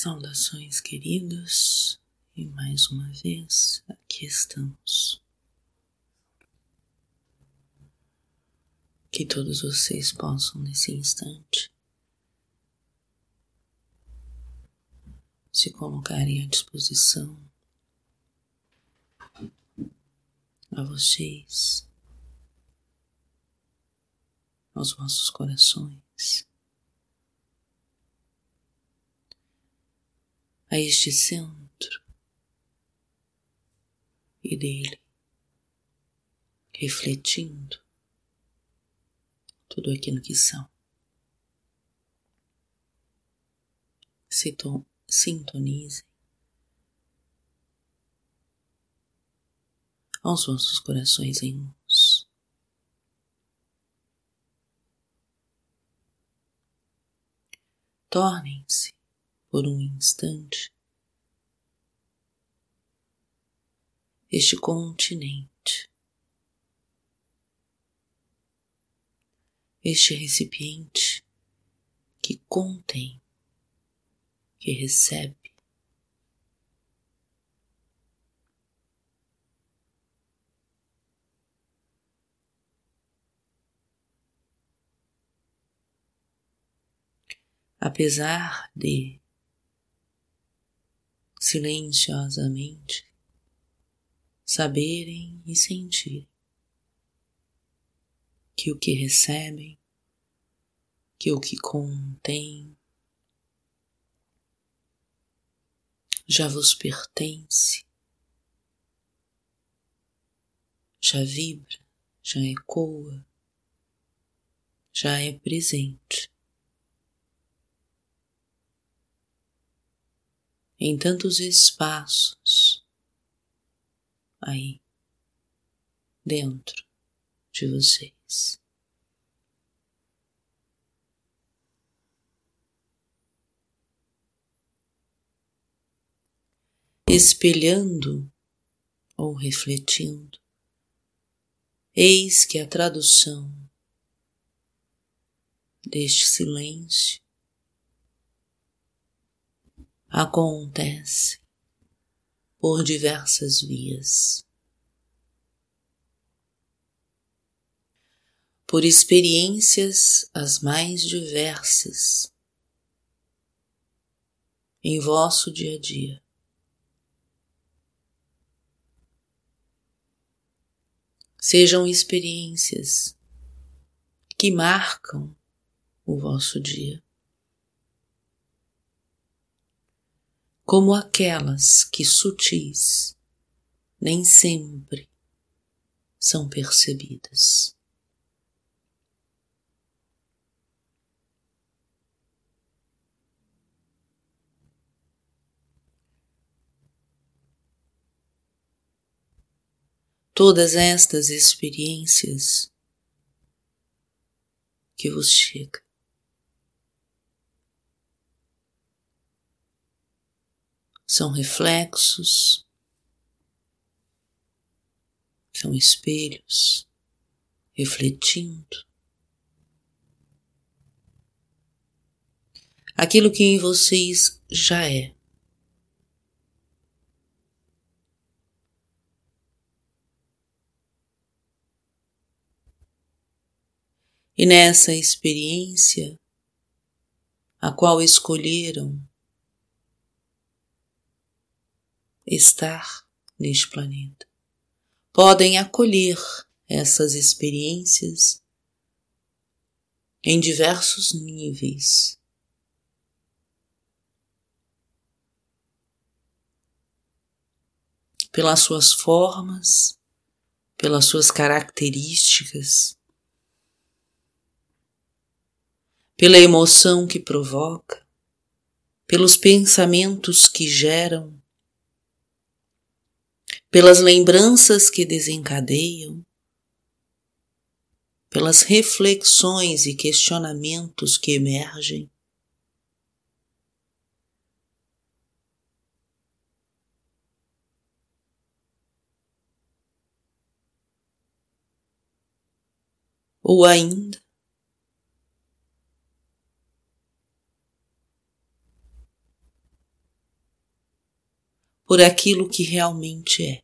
Saudações, queridos, e mais uma vez aqui estamos. Que todos vocês possam, nesse instante, se colocarem à disposição a vocês, aos vossos corações. A este centro e dele, refletindo tudo aquilo que são. Sintonizem aos vossos corações em luz. Tornem-se por um instante este continente, este recipiente que contém, que recebe. Apesar de silenciosamente saberem e sentirem que o que recebem, que o que contém, já vos pertence, já vibra, já ecoa, já é presente. Em tantos espaços aí dentro de vocês. Espelhando ou refletindo, eis que a tradução deste silêncio acontece por diversas vias. Por experiências as mais diversas em vosso dia a dia. Sejam experiências que marcam o vosso dia. Como aquelas que sutis nem sempre são percebidas. Todas estas experiências que vos chegam são reflexos, são espelhos refletindo aquilo que em vocês já é. E nessa experiência, a qual escolheram estar neste planeta. Podem acolher essas experiências em diversos níveis. Pelas suas formas, pelas suas características, pela emoção que provoca, pelos pensamentos que geram, pelas lembranças que desencadeiam, pelas reflexões e questionamentos que emergem. Ou ainda, por aquilo que realmente é.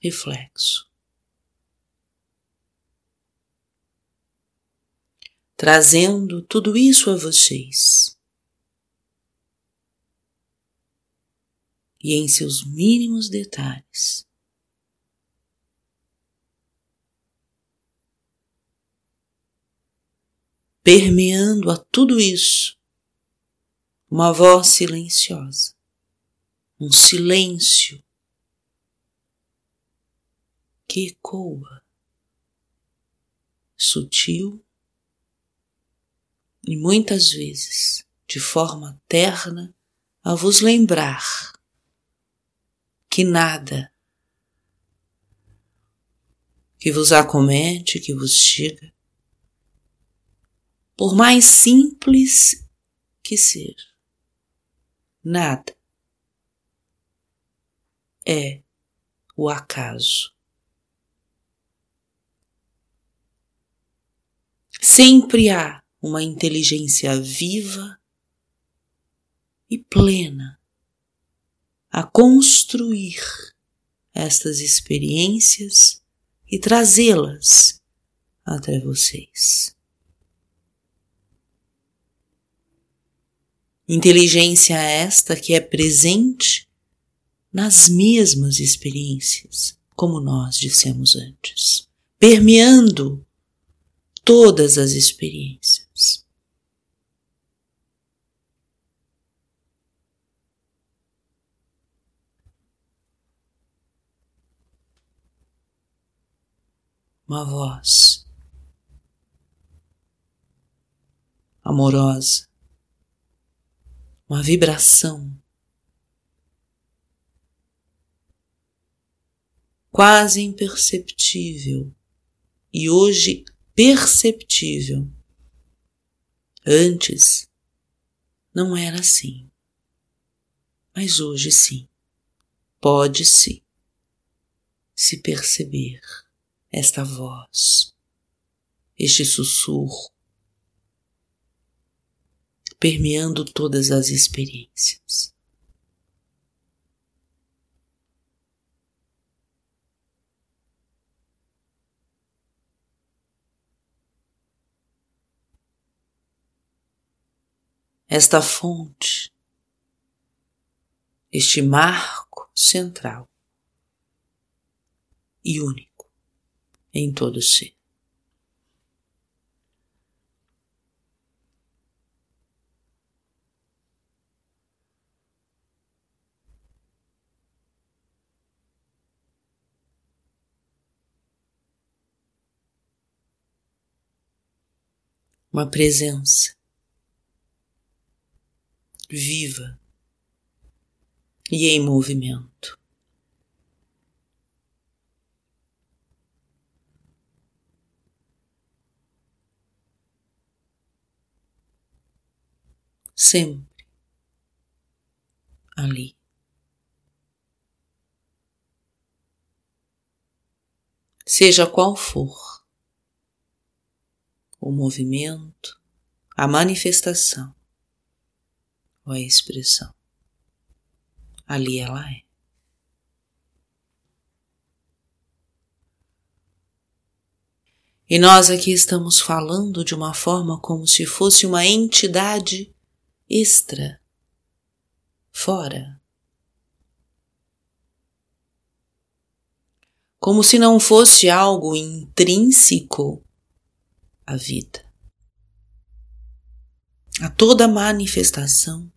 Reflexo. Trazendo tudo isso a vocês. E em seus mínimos detalhes. permeando a tudo isso uma voz silenciosa, um silêncio que ecoa, sutil e muitas vezes de forma terna a vos lembrar que nada que vos acomete, que vos chega, por mais simples que seja, Nada é o acaso. Sempre há uma inteligência viva e plena a construir estas experiências e trazê-las até vocês. Inteligência esta que é presente nas mesmas experiências, como nós dissemos antes, permeando todas as experiências. Uma voz amorosa uma vibração. Quase imperceptível e hoje perceptível. Antes não era assim, mas hoje sim, pode-se se perceber esta voz, este sussurro, permeando todas as experiências. Esta fonte, este marco central e único em todo ser. Uma presença viva e em movimento. Sempre ali. Seja qual for o movimento, a manifestação ou a expressão. Ali ela é. E nós aqui estamos falando de uma forma como se fosse uma entidade extra, fora. Como se não fosse algo intrínseco a vida, a toda manifestação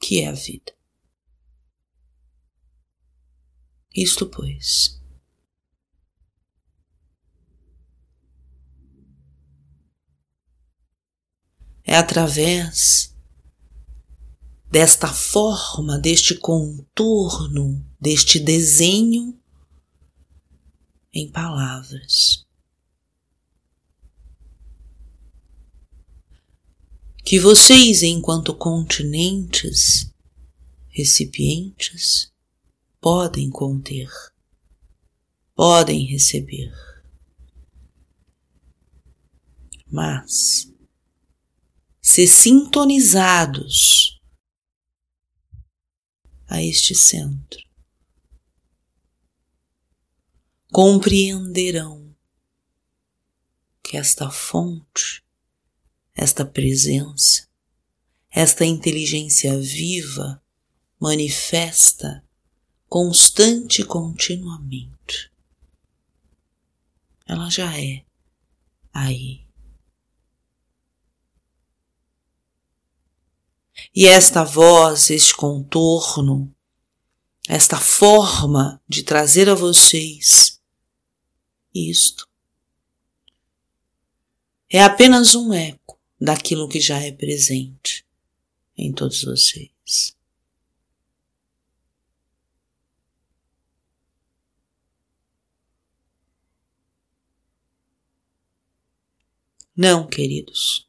que é a vida. Isto, pois, é através desta forma, deste contorno, deste desenho em palavras que vocês, enquanto continentes, recipientes, podem conter, podem receber. Mas se sintonizados a este centro, compreenderão que esta fonte, esta presença, esta inteligência viva manifesta constante e continuamente. Ela já é aí. E esta voz, este contorno, esta forma de trazer a vocês isto é apenas um eco daquilo que já é presente em todos vocês. Não, queridos.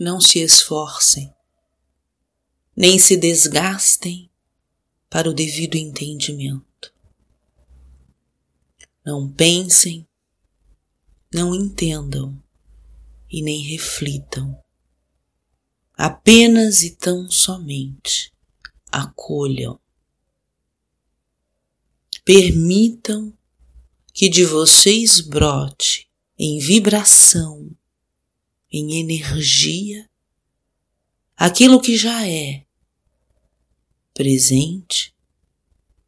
Não se esforcem, nem se desgastem para o devido entendimento. Não pensem, não entendam e nem reflitam. Apenas e tão somente acolham. Permitam que de vocês brote em vibração em energia aquilo que já é presente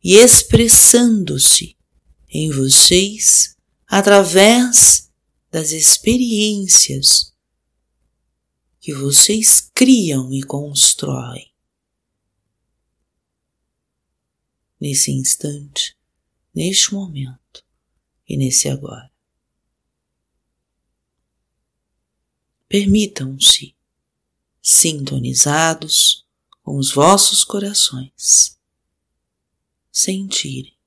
e expressando-se em vocês através das experiências que vocês criam e constroem. Nesse instante, neste momento e nesse agora. permitam-se sintonizados com os vossos corações sentirem